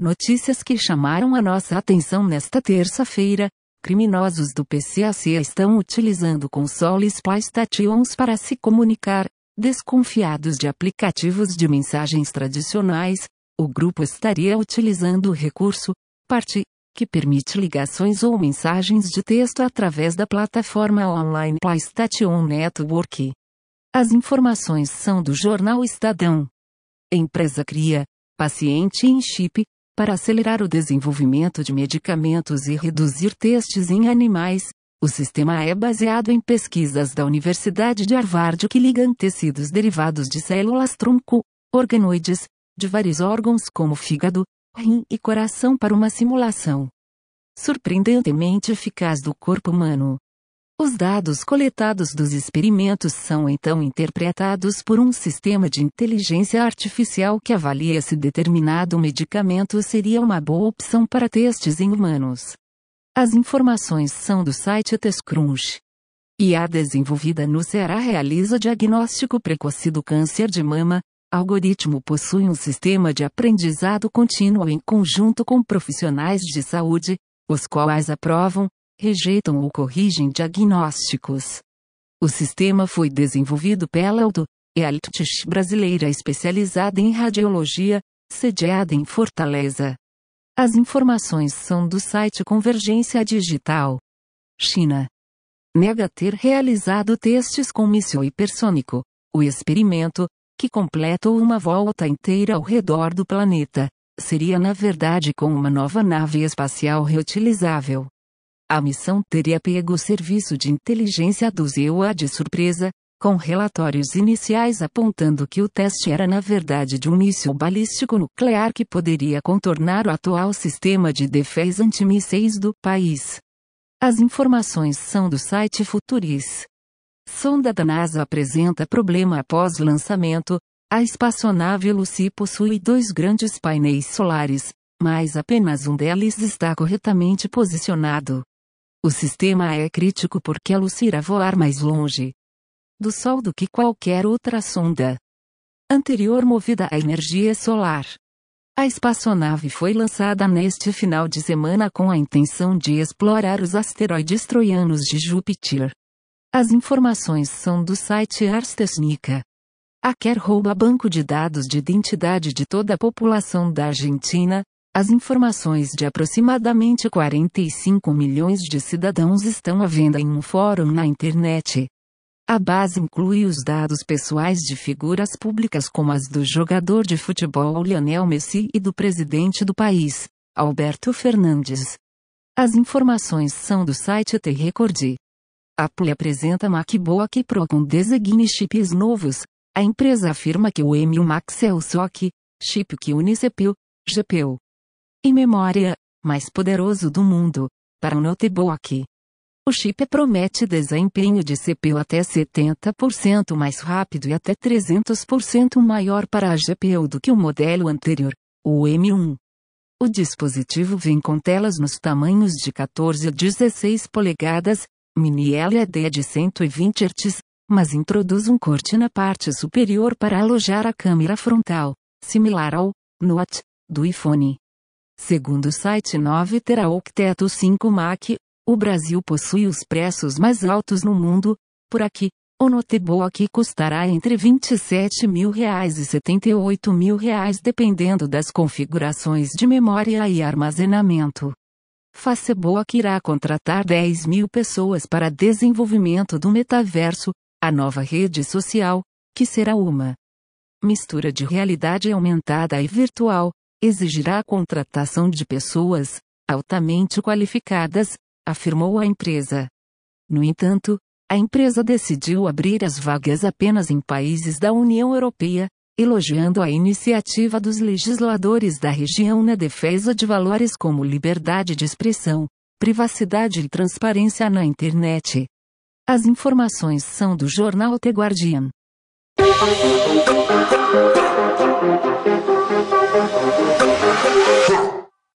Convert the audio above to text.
Notícias que chamaram a nossa atenção nesta terça-feira. Criminosos do PCAC estão utilizando consoles PlayStations para se comunicar. Desconfiados de aplicativos de mensagens tradicionais, o grupo estaria utilizando o recurso Parte, que permite ligações ou mensagens de texto através da plataforma online PlayStation Network. As informações são do jornal Estadão. Empresa cria paciente em chip para acelerar o desenvolvimento de medicamentos e reduzir testes em animais. O sistema é baseado em pesquisas da Universidade de Harvard que ligam tecidos derivados de células tronco, organoides, de vários órgãos como fígado, rim e coração para uma simulação surpreendentemente eficaz do corpo humano. Os dados coletados dos experimentos são então interpretados por um sistema de inteligência artificial que avalia se determinado medicamento seria uma boa opção para testes em humanos. As informações são do site TestCrunch. IA desenvolvida no Ceará realiza diagnóstico precoce do câncer de mama. Algoritmo possui um sistema de aprendizado contínuo em conjunto com profissionais de saúde, os quais aprovam, rejeitam ou corrigem diagnósticos. O sistema foi desenvolvido pela Auto, Eltich brasileira especializada em radiologia, sediada em Fortaleza. As informações são do site Convergência Digital. China. Nega ter realizado testes com míssil hipersônico. O experimento, que completou uma volta inteira ao redor do planeta, seria na verdade com uma nova nave espacial reutilizável. A missão teria pego o serviço de inteligência do ZEUA de surpresa, com relatórios iniciais apontando que o teste era na verdade de um míssil balístico nuclear que poderia contornar o atual sistema de defesa antimísseis do país. As informações são do site Futuris. Sonda da NASA apresenta problema após lançamento. A espaçonave Lucy possui dois grandes painéis solares, mas apenas um deles está corretamente posicionado. O sistema é crítico porque a Lucy irá voar mais longe do Sol do que qualquer outra sonda anterior movida à energia solar. A espaçonave foi lançada neste final de semana com a intenção de explorar os asteroides troianos de Júpiter. As informações são do site Ars Technica. A Quer rouba banco de dados de identidade de toda a população da Argentina, as informações de aproximadamente 45 milhões de cidadãos estão à venda em um fórum na internet. A base inclui os dados pessoais de figuras públicas como as do jogador de futebol Lionel Messi e do presidente do país, Alberto Fernandes. As informações são do site T-Record. Apple apresenta MacBook Pro com design chips novos. A empresa afirma que o M1 Max é o SoC, chip que une CPU, GPU e memória, mais poderoso do mundo, para um notebook. O chip promete desempenho de CPU até 70% mais rápido e até 300% maior para a GPU do que o modelo anterior, o M1. O dispositivo vem com telas nos tamanhos de 14 a 16 polegadas, mini LED de 120 Hz, mas introduz um corte na parte superior para alojar a câmera frontal, similar ao Note do iPhone. Segundo o site 9 terá Octeto 5 Mac, o Brasil possui os preços mais altos no mundo, por aqui, o notebook custará entre 27 mil reais e 78 mil reais dependendo das configurações de memória e armazenamento. Facebook irá contratar 10 mil pessoas para desenvolvimento do metaverso, a nova rede social, que será uma mistura de realidade aumentada e virtual, exigirá a contratação de pessoas altamente qualificadas, afirmou a empresa. No entanto, a empresa decidiu abrir as vagas apenas em países da União Europeia, elogiando a iniciativa dos legisladores da região na defesa de valores como liberdade de expressão, privacidade e transparência na internet. As informações são do jornal The Guardian. もう!